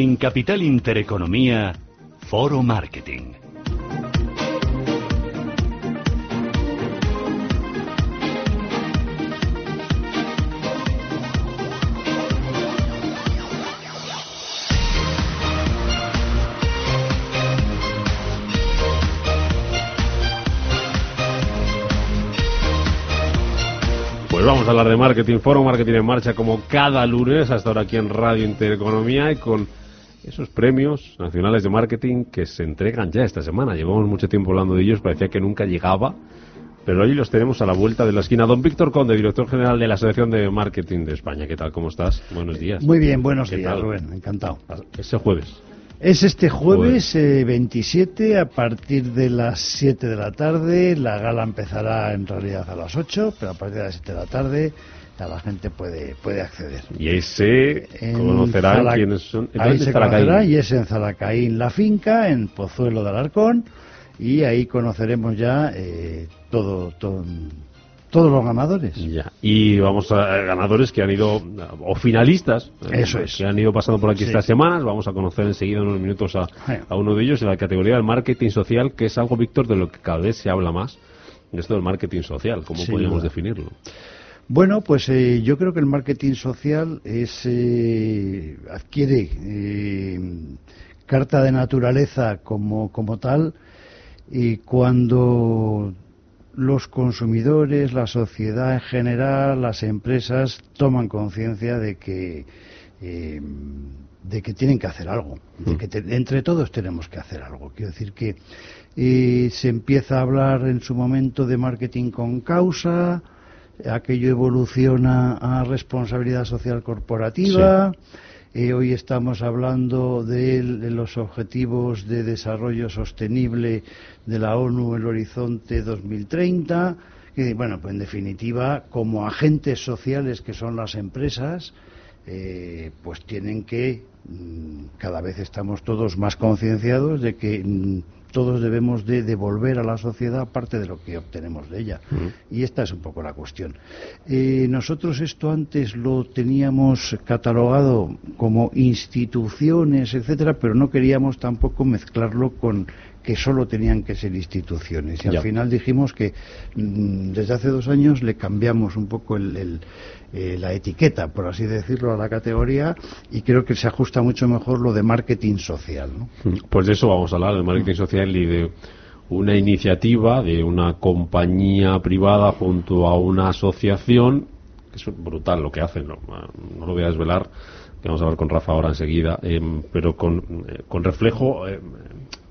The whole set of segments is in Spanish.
En Capital Intereconomía, Foro Marketing. Pues vamos a hablar de marketing, foro marketing en marcha como cada lunes, hasta ahora aquí en Radio Intereconomía y con esos premios nacionales de marketing que se entregan ya esta semana. Llevamos mucho tiempo hablando de ellos, parecía que nunca llegaba, pero hoy los tenemos a la vuelta de la esquina. Don Víctor Conde, director general de la Asociación de Marketing de España. ¿Qué tal? ¿Cómo estás? Buenos días. Muy bien, buenos ¿Qué días, tal? Rubén, encantado. Ese jueves. Es este jueves eh, 27 a partir de las 7 de la tarde. La gala empezará en realidad a las 8, pero a partir de las 7 de la tarde la gente puede puede acceder. Y ahí se conocerán Zala- quiénes son. Ahí ¿Dónde se conocerá y es en Zalacaín la finca, en Pozuelo de Alarcón, y ahí conoceremos ya eh, todo, todo- todos los ganadores. Ya. Y vamos a ganadores que han ido, o finalistas, eh, Eso es. que han ido pasando por aquí Sí. estas semanas. Vamos a conocer enseguida en unos minutos a, a uno de ellos en la categoría del marketing social, que es algo, Víctor, de lo que cada vez se habla más. Esto del marketing social, ¿cómo podríamos definirlo? Bueno, pues eh, yo creo que el marketing social es, eh, adquiere eh, carta de naturaleza como, como tal y cuando los consumidores, la sociedad en general, las empresas toman conciencia de que eh, de que tienen que hacer algo, de que te- entre todos tenemos que hacer algo. Quiero decir que eh, se empieza a hablar en su momento de marketing con causa, aquello evoluciona a responsabilidad social corporativa. Eh, hoy estamos hablando de, de los objetivos de desarrollo sostenible de la ONU, el horizonte 2030. Que, bueno, pues en definitiva, como agentes sociales que son las empresas, eh, pues tienen que, mm, cada vez estamos todos más concienciados de que mm, todos debemos de devolver a la sociedad parte de lo que obtenemos de ella. Y esta es un poco la cuestión. Eh, nosotros esto antes lo teníamos catalogado como instituciones, etcétera, pero no queríamos tampoco mezclarlo con que solo tenían que ser instituciones. Y Ya. al final dijimos que mm, desde hace dos años le cambiamos un poco el- el, eh, la etiqueta, por así decirlo, a la categoría y creo que se ajusta mucho mejor lo de marketing social. ¿no? Pues de eso vamos a hablar, del marketing social y de una iniciativa de una compañía privada junto a una asociación, que es brutal lo que hacen, no, no lo voy a desvelar, que vamos a hablar con Rafa ahora enseguida, em, pero con, eh, con reflejo, em,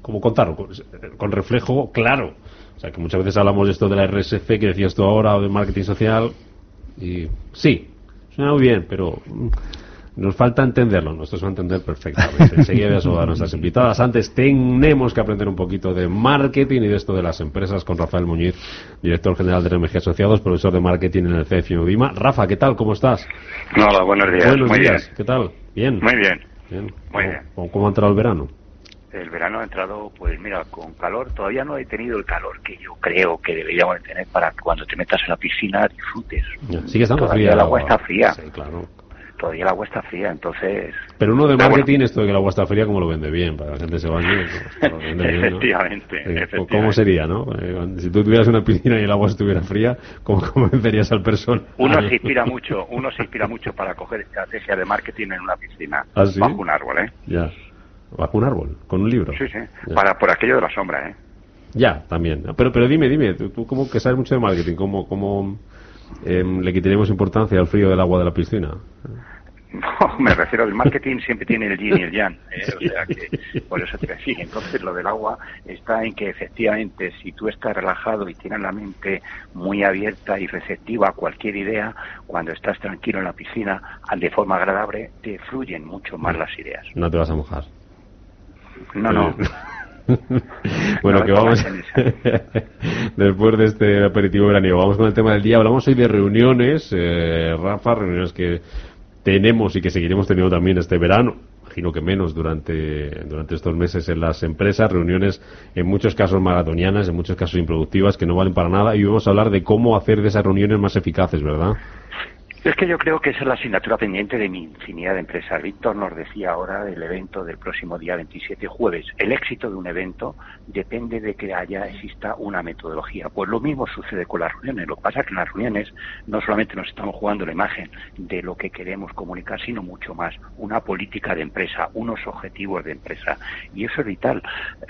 ¿cómo contarlo? Con, con reflejo claro. O sea, que muchas veces hablamos de esto de la RSC que decías tú ahora, o del marketing social, y sí, suena muy bien, pero mm, nos falta entenderlo. Nosotros va a entender perfectamente. Enseguida voy a saludar a nuestras invitadas. Antes tenemos que aprender un poquito de marketing y de esto de las empresas con Rafael Muñiz, director general de RMG Asociados, profesor de marketing en el CEF y en UDIMA. Rafa, ¿qué tal? ¿Cómo estás? Hola, buenos días. Buenos Muy días. bien. ¿Qué tal? Bien. Muy bien. Bien. Muy ¿Cómo- bien. ¿Cómo, cómo ha entrado el verano? El verano ha entrado, pues mira, con calor. Todavía no he tenido el calor que yo creo que deberíamos de tener para que cuando te metas en la piscina disfrutes. Ya, Sigue estando Todavía fría. el agua está fría. Sí, claro. Todavía el agua está fría, entonces... Pero uno de bueno. marketing, esto de que el agua está fría, ¿cómo lo vende bien? Para que la gente se bañe. lo vende bien, ¿no? Efectivamente, Eh, efectivamente. ¿Cómo sería, no? Eh, Si tú tuvieras una piscina y el agua estuviera fría, ¿cómo convencerías al personal? Uno se inspira mucho, uno se inspira mucho para coger estrategia de marketing en una piscina, ¿Ah, sí? bajo un árbol, ¿eh? Ya. Bajo un árbol, con un libro. Sí, sí. Ya. Para por aquello de la sombra, ¿eh? Ya, también. Pero, pero dime, dime, tú, tú como que sabes mucho de marketing, ¿cómo, cómo em, le quitaríamos importancia al frío del agua de la piscina? No, me refiero al marketing siempre tiene el yin y el yang, ¿eh? o sea que por eso te decía. Entonces lo del agua está en que efectivamente si tú estás relajado y tienes la mente muy abierta y receptiva a cualquier idea, cuando estás tranquilo en la piscina, de forma agradable, te fluyen mucho más las ideas. No te vas a mojar. No, no. bueno, que vamos después de este aperitivo veraniego, vamos con el tema del día. Hablamos hoy de reuniones, eh, Rafa, reuniones que tenemos y que seguiremos teniendo también este verano. Imagino que menos durante, durante estos meses en las empresas, reuniones en muchos casos maratonianas, en muchos casos improductivas, que no valen para nada. Y vamos a hablar de cómo hacer de esas reuniones más eficaces, ¿verdad? Es que yo creo que esa es la asignatura pendiente de mi infinidad de empresas. Víctor nos decía ahora del evento del próximo día 27 jueves. El éxito de un evento depende de que haya exista una metodología. Pues lo mismo sucede con las reuniones. Lo que pasa es que en las reuniones no solamente nos estamos jugando la imagen de lo que queremos comunicar, sino mucho más. Una política de empresa, unos objetivos de empresa. Y eso es vital.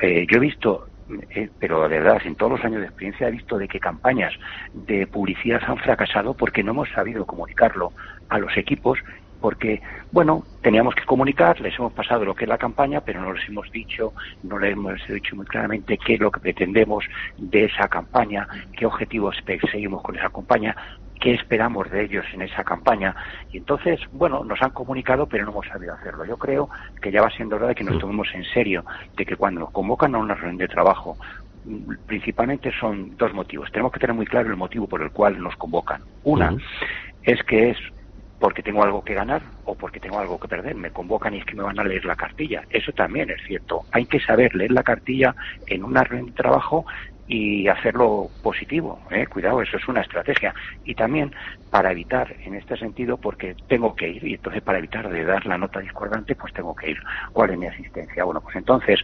Eh, yo he visto eh, pero de verdad, en todos los años de experiencia he visto de que campañas de publicidad han fracasado porque no hemos sabido comunicarlo a los equipos porque, bueno, teníamos que comunicar, les hemos pasado lo que es la campaña, pero no les hemos dicho, no les hemos dicho muy claramente qué es lo que pretendemos de esa campaña, qué objetivos seguimos con esa campaña, qué esperamos de ellos en esa campaña. Y entonces, bueno, nos han comunicado, pero no hemos sabido hacerlo. Yo creo que ya va siendo hora de que nos tomemos en serio, de que cuando nos convocan a una reunión de trabajo, principalmente son dos motivos. Tenemos que tener muy claro el motivo por el cual nos convocan. Una es que es porque tengo algo que ganar o porque tengo algo que perder. Me convocan y es que me van a leer la cartilla. Eso también es cierto. Hay que saber leer la cartilla en una reunión de trabajo y hacerlo positivo. ¿eh? Cuidado, eso es una estrategia. Y también para evitar, en este sentido, porque tengo que ir, y entonces para evitar de dar la nota discordante, pues tengo que ir. ¿Cuál es mi asistencia? Bueno, pues entonces,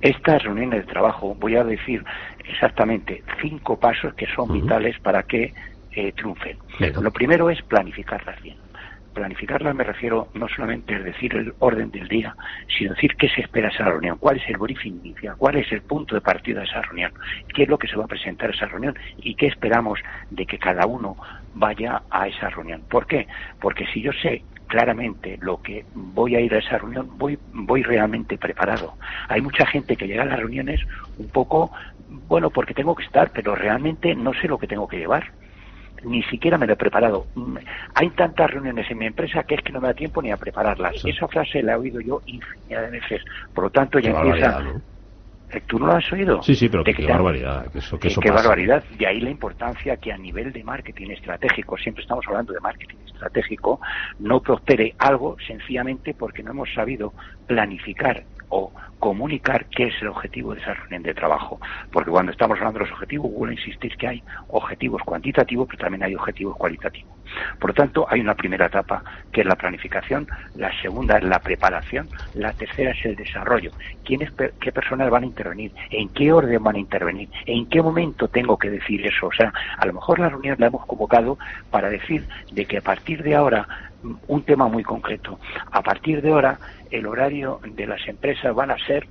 estas reuniones de trabajo, voy a decir exactamente cinco pasos que son vitales para que eh, triunfen. Lo primero es planificarlas bien planificarla me refiero no solamente a decir el orden del día, sino decir qué se espera esa reunión, cuál es el briefing inicial, cuál es el punto de partida de esa reunión, qué es lo que se va a presentar esa reunión y qué esperamos de que cada uno vaya a esa reunión. ¿Por qué? Porque si yo sé claramente lo que voy a ir a esa reunión, voy, voy realmente preparado. Hay mucha gente que llega a las reuniones un poco, bueno, porque tengo que estar, pero realmente no sé lo que tengo que llevar ni siquiera me lo he preparado. Mm, hay tantas reuniones en mi empresa que es que no me da tiempo ni a prepararlas. Esa frase la he oído yo infinidad de veces. Por lo tanto, ya empieza... ¿Eh, ¿Tú no lo has oído? Sí, sí, pero qué barbaridad. Que eso, que qué barbaridad. De ahí la importancia que a nivel de marketing estratégico, siempre estamos hablando de marketing estratégico, no prospere algo sencillamente porque no hemos sabido planificar o comunicar qué es el objetivo de esa reunión de trabajo. Porque cuando estamos hablando de los objetivos, vuelvo a insistir que hay objetivos cuantitativos, pero también hay objetivos cualitativos. Por lo tanto, hay una primera etapa que es la planificación, la segunda es la preparación, la tercera es el desarrollo. ¿Quiénes, qué personas van a intervenir? ¿En qué orden van a intervenir? ¿En qué momento tengo que decir eso? O sea, a lo mejor la reunión la hemos convocado para decir de que a partir de ahora un tema muy concreto. A partir de ahora, el horario de las empresas van a ser,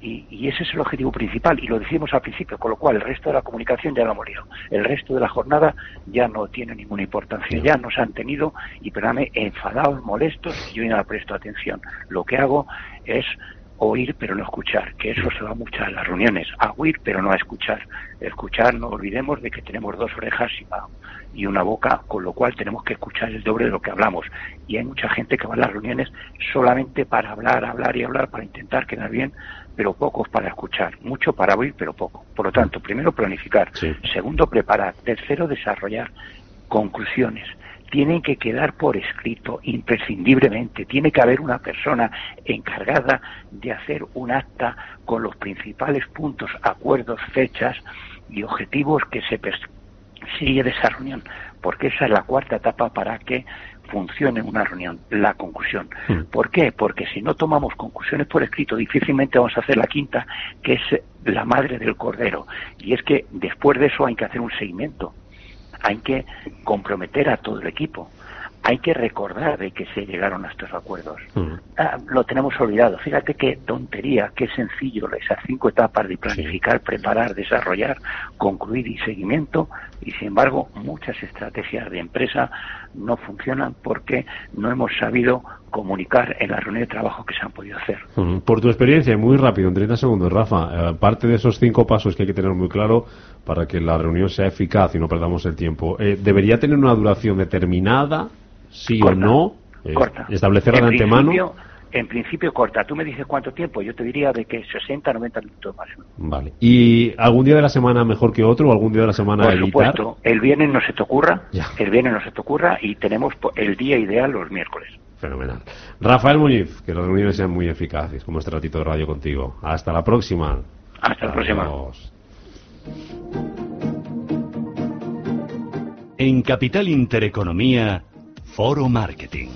y, ese es el objetivo principal, y lo decimos al principio, con lo cual el resto de la comunicación ya lo hemos liado. El resto de la jornada ya no tiene ninguna importancia, ya nos han tenido, y perdóname, enfadados, molestos, y yo no presto atención. Lo que hago es oír pero no escuchar, que eso se va mucho a las reuniones, a oír pero no a escuchar. Escuchar, no olvidemos de que tenemos dos orejas y una boca, con lo cual tenemos que escuchar el doble de lo que hablamos. Y hay mucha gente que va a las reuniones solamente para hablar, hablar y hablar, para intentar quedar bien, pero pocos para escuchar. Mucho para oír, pero poco. Por lo tanto, primero planificar. Segundo, preparar. Tercero, desarrollar conclusiones tienen que quedar por escrito imprescindiblemente. Tiene que haber una persona encargada de hacer un acta con los principales puntos, acuerdos, fechas y objetivos que se persigue de esa reunión, porque esa es la cuarta etapa para que funcione una reunión, la conclusión. Mm. ¿Por qué? Porque si no tomamos conclusiones por escrito, difícilmente vamos a hacer la quinta, que es la madre del cordero. Y es que después de eso hay que hacer un seguimiento hay que comprometer a todo el equipo. hay que recordar de que se llegaron a estos acuerdos. Ah, lo tenemos olvidado. Fíjate qué tontería, qué sencillo esas cinco etapas de planificar, preparar, desarrollar, concluir y seguimiento. Y sin embargo, muchas estrategias de empresa no funcionan porque no hemos sabido comunicar en la reunión de trabajo que se han podido hacer. Por tu experiencia, muy rápido, en 30 segundos, Rafa, eh, parte de esos cinco pasos que hay que tener muy claro para que la reunión sea eficaz y no perdamos el tiempo, eh, ¿debería tener una duración determinada, sí o no? Eh, corta. ¿Establecerla de antemano? En principio corta. Tú me dices cuánto tiempo, yo te diría de que 60, 90 minutos más. Vale. ¿Y algún día de la semana mejor que otro o algún día de la semana Por supuesto. El viernes no se te ocurra, el viernes no se te ocurra y tenemos el día ideal los miércoles. Fenomenal. Rafael Muñiz, que las reuniones sean muy eficaces, como este ratito de radio contigo. Hasta la próxima. Hasta la próxima. En Capital Intereconomía, Foro Marketing.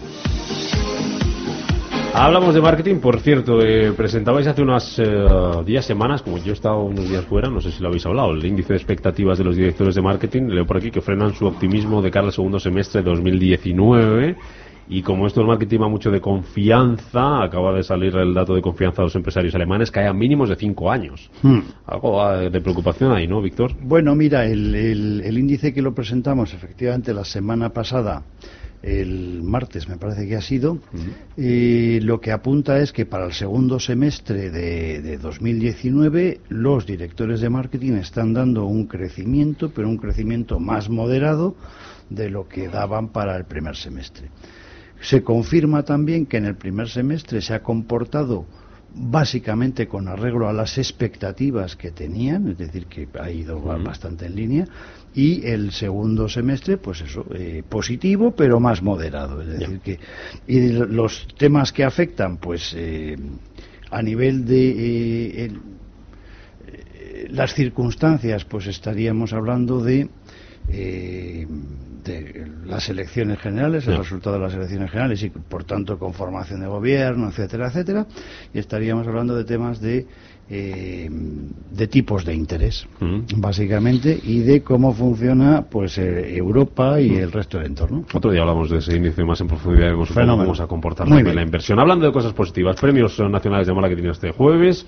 Hablamos de marketing, por cierto, eh, presentabais hace unas eh, días, semanas, como yo he estado unos días fuera, no sé si lo habéis hablado, el índice de expectativas de los directores de marketing, leo por aquí que frenan su optimismo de cara al segundo semestre de 2019 y como esto el marketing va mucho de confianza, acaba de salir el dato de confianza de los empresarios alemanes, que hay mínimos de cinco años. Hmm. Algo ah, de preocupación ahí, ¿no, Víctor? Bueno, mira, el, el índice que lo presentamos efectivamente la semana pasada el martes me parece que ha sido, y lo que apunta es que para el segundo semestre de, de, 2019 los directores de marketing están dando un crecimiento, pero un crecimiento más moderado de lo que daban para el primer semestre. Se confirma también que en el primer semestre se ha comportado básicamente con arreglo a las expectativas que tenían, es decir, que ha ido bastante en línea, y el segundo semestre, pues eso, eh, positivo, pero más moderado. Es decir, que y los temas que afectan, pues eh, a nivel de eh, las circunstancias, pues estaríamos hablando de de las elecciones generales, el resultado de las elecciones generales y por tanto con formación de gobierno, etcétera, etcétera, y estaríamos hablando de temas de eh, de tipos de interés, mm. básicamente, y de cómo funciona pues eh, Europa y mm. el resto del entorno. Otro día hablamos de ese índice más en profundidad y cómo vamos a comportar la inversión. Hablando de cosas positivas, premios nacionales de Marketing este jueves.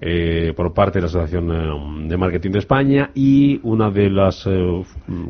Eh, por parte de la Asociación eh, de Marketing de España y una de las eh,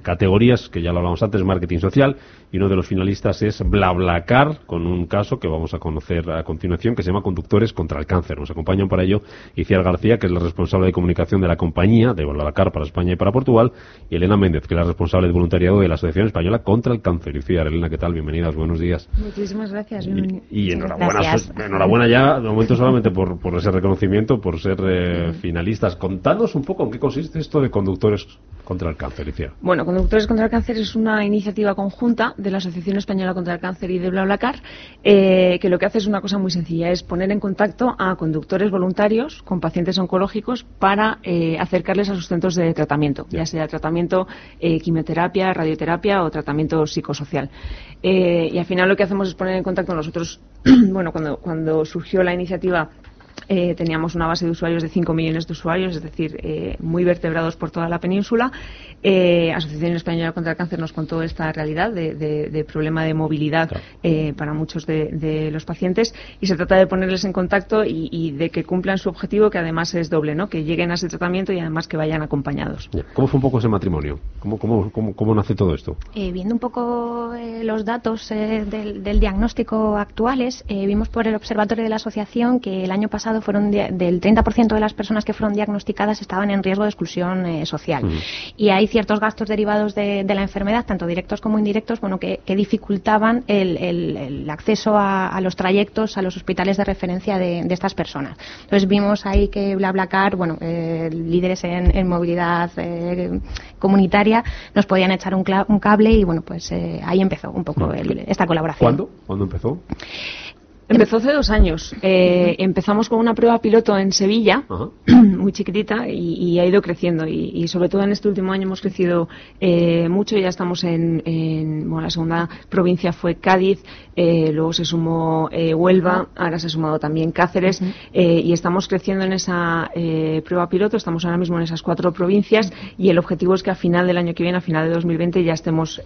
categorías, que ya lo hablamos antes, marketing social, y uno de los finalistas es BlaBlaCar, con un caso que vamos a conocer a continuación, que se llama Conductores contra el Cáncer. Nos acompañan para ello Iciar García, que es la responsable de comunicación de la compañía de BlaBlaCar para España y para Portugal, y Elena Méndez, que es la responsable de voluntariado de la Asociación Española contra el Cáncer. Iciar, Elena, ¿qué tal? Bienvenidas, buenos días. Muchísimas gracias. Y, enhorabuena, enhorabuena ya, de momento solamente por, por ese reconocimiento, por ser eh, finalistas. Contadnos un poco en qué consiste esto de Conductores contra el Cáncer. Bueno, Conductores contra el Cáncer es una iniciativa conjunta de la Asociación Española contra el Cáncer y de BlaBlaCar, eh, que lo que hace es una cosa muy sencilla, es poner en contacto a conductores voluntarios con pacientes oncológicos para eh, acercarles a sus centros de tratamiento, ya sea tratamiento eh, quimioterapia, radioterapia o tratamiento psicosocial. y al final lo que hacemos es poner en contacto nosotros, bueno, cuando, cuando surgió la iniciativa eh, teníamos una base de usuarios de 5 millones de usuarios, es decir, eh, muy vertebrados por toda la península. Eh, Asociación Española contra el Cáncer nos contó esta realidad de, problema de movilidad eh, para muchos de, los pacientes y se trata de ponerles en contacto y, de que cumplan su objetivo, que además es doble, ¿no? que lleguen a ese tratamiento y además que vayan acompañados. ¿Cómo fue un poco ese matrimonio? ¿Cómo, cómo, cómo, nace todo esto? viendo un poco los datos del, del, diagnóstico actuales, vimos por el observatorio de la asociación que el año pasado fueron del 30% de las personas que fueron diagnosticadas estaban en riesgo de exclusión eh, social. Y hay ciertos gastos derivados de, la enfermedad, tanto directos como indirectos, bueno, que, dificultaban el, acceso a, los trayectos a los hospitales de referencia de, estas personas. Entonces vimos ahí que BlaBlaCar, bueno, eh, líderes en, movilidad eh, comunitaria, nos podían echar un, cable y bueno, pues ahí empezó un poco esta colaboración. ¿Cuándo? ¿Cuándo empezó? Empezó hace dos años. Eh, empezamos con una prueba piloto en Sevilla, muy chiquitita, y, ha ido creciendo. Y, sobre todo en este último año hemos crecido eh, mucho. Ya estamos en, bueno, la segunda provincia fue Cádiz, eh, luego se sumó Huelva, ahora se ha sumado también Cáceres, y estamos creciendo en esa prueba piloto. Estamos ahora mismo en esas cuatro provincias y el objetivo es que a final del año que viene, a final de 2020, ya estemos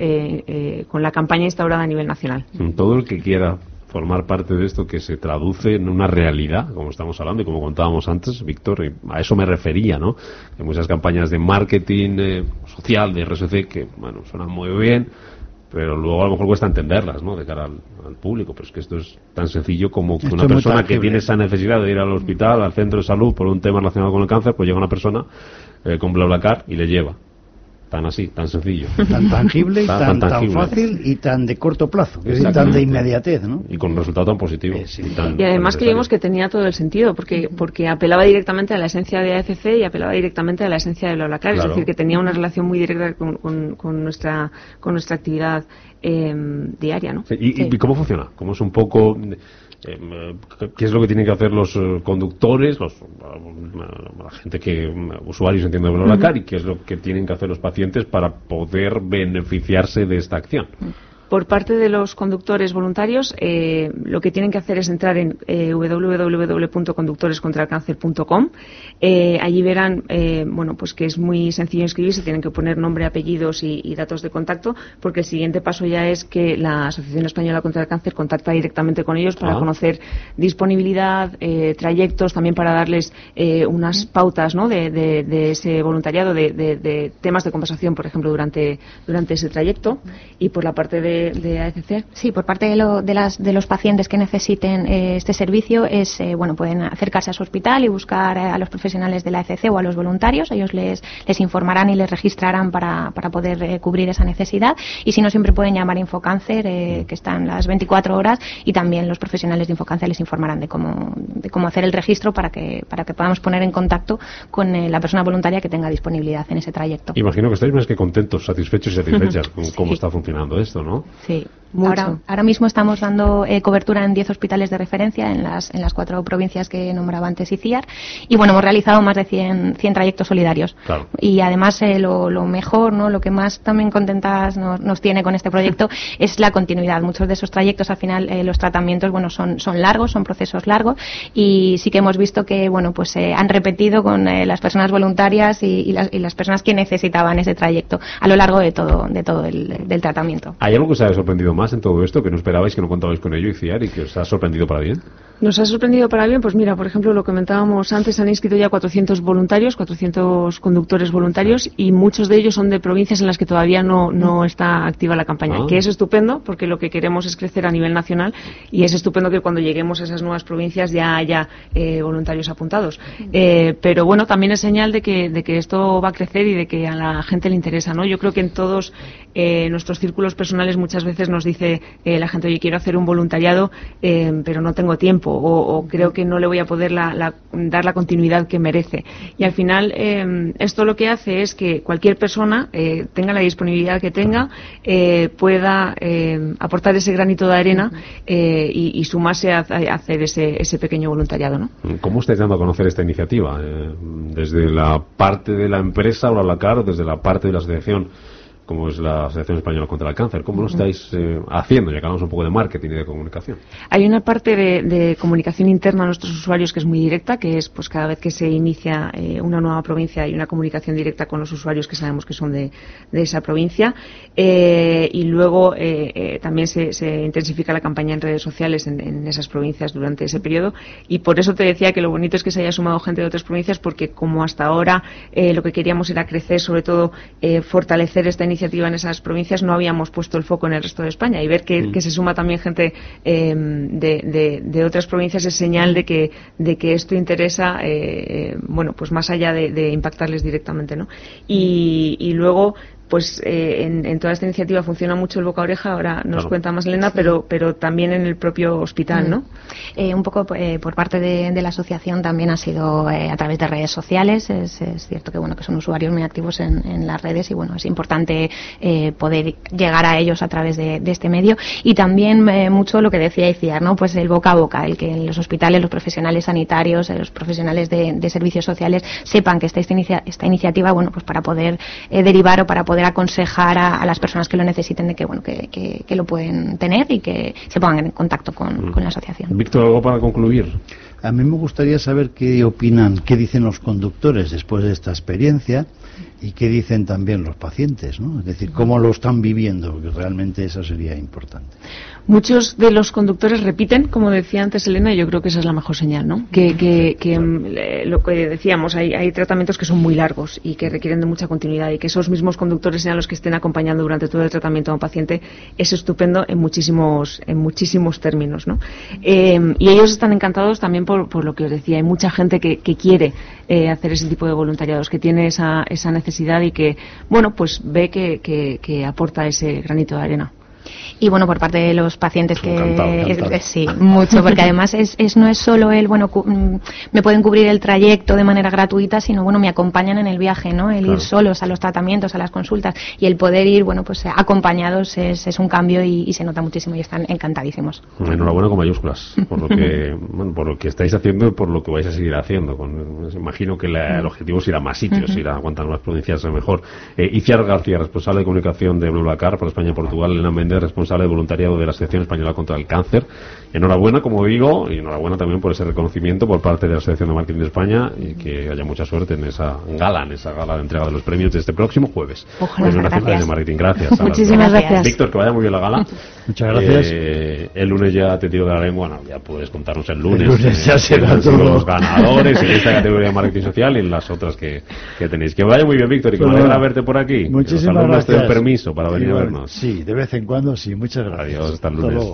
con la campaña instaurada a nivel nacional. Todo el que quiera formar parte de esto que se traduce en una realidad, como estamos hablando y como contábamos antes, Víctor, a eso me refería, ¿no? Hay muchas campañas de marketing eh, social, de RSC, que, bueno, suenan muy bien, pero luego a lo mejor cuesta entenderlas, ¿no? De cara al, público, pero es que esto es tan sencillo como que una persona que tiene esa necesidad de ir al hospital, al centro de salud por un tema relacionado con el cáncer, pues llega una persona eh, con BlaBlaCar y le lleva tan así, tan sencillo. Tan tangible y tan, fácil y tan de corto plazo, es tan de inmediatez, ¿no? Y con resultado tan positivo. Eh, y, además creímos que tenía todo el sentido, porque porque apelaba directamente a la esencia de AFC y apelaba directamente a la esencia de BlaBlaCar, es decir, que tenía una relación muy directa con, con, nuestra, con nuestra actividad eh, diaria, ¿no? ¿Y, ¿Y, cómo funciona? ¿Cómo es un poco eh, qué es lo que tienen que hacer los conductores, los, la gente que, usuarios entiendo de BlaBlaCar, y qué es lo que tienen que hacer los pacientes para poder beneficiarse de esta acción. Por parte de los conductores voluntarios, eh, lo que tienen que hacer es entrar en eh, www.conductorescontralcáncer.com. Eh, allí verán, eh, bueno, pues que es muy sencillo inscribirse, tienen que poner nombre, apellidos y, datos de contacto, porque el siguiente paso ya es que la Asociación Española contra el Cáncer contacta directamente con ellos para ah. conocer disponibilidad, trayectos, también para darles unas pautas ¿no? de, ese voluntariado, de, temas de conversación, por ejemplo, durante, durante ese trayecto. Y por la parte de de, AFC? Sí, por parte de, de, las, de los pacientes que necesiten eh, este servicio es, eh, bueno, pueden acercarse a su hospital y buscar eh, a los profesionales de la AFC o a los voluntarios. Ellos les, les informarán y les registrarán para, para poder cubrir esa necesidad. Y si no, siempre pueden llamar a Infocáncer, que están las 24 horas, y también los profesionales de Infocáncer les informarán de cómo, de cómo hacer el registro para que, para que podamos poner en contacto con la persona voluntaria que tenga disponibilidad en ese trayecto. Imagino que estáis más que contentos, satisfechos y satisfechas con cómo está funcionando esto, ¿no? Sí. Ahora, ahora, mismo estamos dando eh, cobertura en 10 hospitales de referencia en las, en las cuatro provincias que nombraba antes ICIAR. Y bueno, hemos realizado más de 100, 100 trayectos solidarios. Y además, eh, lo, lo, mejor, ¿no? lo que más también contentas nos, nos tiene con este proyecto es la continuidad. Muchos de esos trayectos, al final, eh, los tratamientos bueno, son, son largos, son procesos largos. Y sí que hemos visto que bueno, pues han repetido con las personas voluntarias y, las, y, las, personas que necesitaban ese trayecto a lo largo de todo, de todo el del tratamiento. ¿Hay algo que os haya sorprendido más en todo esto que no esperabais, que no contabais con ello, Iciar, y que os ha sorprendido para bien? Nos ha sorprendido para bien, pues mira, por ejemplo, lo comentábamos antes, han inscrito ya 400 voluntarios, 400 conductores voluntarios, y muchos de ellos son de provincias en las que todavía no, no está activa la campaña, ah. que es estupendo, porque lo que queremos es crecer a nivel nacional, y es estupendo que cuando lleguemos a esas nuevas provincias ya haya eh, voluntarios apuntados. Eh, pero bueno, también es señal de que, de que esto va a crecer y de que a la gente le interesa, ¿no? Yo creo que en todos eh, nuestros círculos personales muchas veces nos dice eh, la gente, oye, quiero hacer un voluntariado, eh, pero no tengo tiempo o, creo que no le voy a poder dar la continuidad que merece. Y al final, eh, esto lo que hace es que cualquier persona, tenga la disponibilidad que tenga, pueda aportar ese granito de arena y, sumarse a, hacer ese, ese, pequeño voluntariado. ¿no? ¿Cómo estáis dando a conocer esta iniciativa? ¿Desde la parte de la empresa, o la o desde la parte de la asociación? Como es la Asociación Española contra el Cáncer. ¿Cómo lo estáis eh, haciendo? Ya hablamos un poco de marketing y de comunicación. Hay una parte de, comunicación interna a nuestros usuarios que es muy directa, que es pues cada vez que se inicia eh, una nueva provincia hay una comunicación directa con los usuarios que sabemos que son de, esa provincia. Eh, y luego también se, intensifica la campaña en redes sociales en, esas provincias durante ese periodo. Y por eso te decía que lo bonito es que se haya sumado gente de otras provincias, porque como hasta ahora lo que queríamos era crecer, sobre todo fortalecer esta iniciativa iniciativa en esas provincias no habíamos puesto el foco en el resto de España y ver que, mm. se suma también gente em, de, otras provincias es señal de que, de que esto interesa, eh, bueno, pues más allá de, impactarles directamente, ¿no? Y, luego pues eh, en, toda esta iniciativa funciona mucho el boca oreja, ahora nos cuenta más Elena, pero, pero también en el propio hospital, ¿no? Eh, un poco eh, por parte de, la asociación también ha sido a través de redes sociales. Es, cierto que bueno que son usuarios muy activos en, las redes y bueno es importante poder llegar a ellos a través de, este medio y también mucho lo que decía Iciar, ¿no? Pues el boca a boca, el que en los hospitales los profesionales sanitarios, los profesionales de, servicios sociales sepan que esta, esta, iniciativa, bueno, pues para poder derivar o para poder aconsejar a, las personas que lo necesiten de que bueno que, que, lo pueden tener y que se pongan en contacto con, con la asociación. Víctor, algo para concluir. A mí me gustaría saber qué opinan, qué dicen los conductores después de esta experiencia y qué dicen también los pacientes, ¿no? Es decir, cómo lo están viviendo, porque realmente eso sería importante. Muchos de los conductores repiten, como decía antes Elena, y yo creo que esa es la mejor señal, ¿no? Que, mm, lo que decíamos, hay, tratamientos que son muy largos y que requieren de mucha continuidad y que esos mismos conductores sean los que estén acompañando durante todo el tratamiento a un paciente es estupendo en muchísimos, en muchísimos términos, ¿no? Eh, y ellos están encantados también por, lo que os decía, hay mucha gente que, quiere eh, hacer ese tipo de voluntariados, que tiene esa, esa necesidad y que, bueno, pues ve que aporta ese granito de arena y bueno por parte de los pacientes que sí mucho porque además es, es, no es solo el bueno mm, me pueden cubrir el trayecto de manera gratuita sino bueno me acompañan en el viaje no el ir solos a los tratamientos a las consultas y el poder ir bueno pues acompañados es, es un cambio y, se nota muchísimo y están encantadísimos. Enhorabuena con mayúsculas por lo que bueno, por lo que estáis haciendo y por lo que vais a seguir haciendo con, imagino que el objetivo es ir a más sitios ir a cuantas más provincias mejor. Eh, Iciar García responsable de comunicación de BlaBlaCar para España y Portugal Elena Méndez responsable de voluntariado de la Asociación Española contra el Cáncer. Enhorabuena, como digo, y enhorabuena también por ese reconocimiento por parte de la Asociación de Marketing de España y que haya mucha suerte en esa gala, en esa gala de entrega de los premios de este próximo jueves. Ojalá, de marketing. Gracias. Muchísimas gracias. Víctor, que vaya muy bien la gala. Muchas gracias. Eh, el lunes ya te tiro de la lengua, bueno, ya puedes contarnos el lunes, el lunes ya eh, los ganadores en esta categoría de marketing social y en las otras que, que tenéis. Que vaya muy bien, Víctor, y que me alegra verte por aquí. Muchísimas gracias. permiso para venir a vernos. Sí, de vez en cuando sí. Muchas gracias. Adiós, hasta el lunes.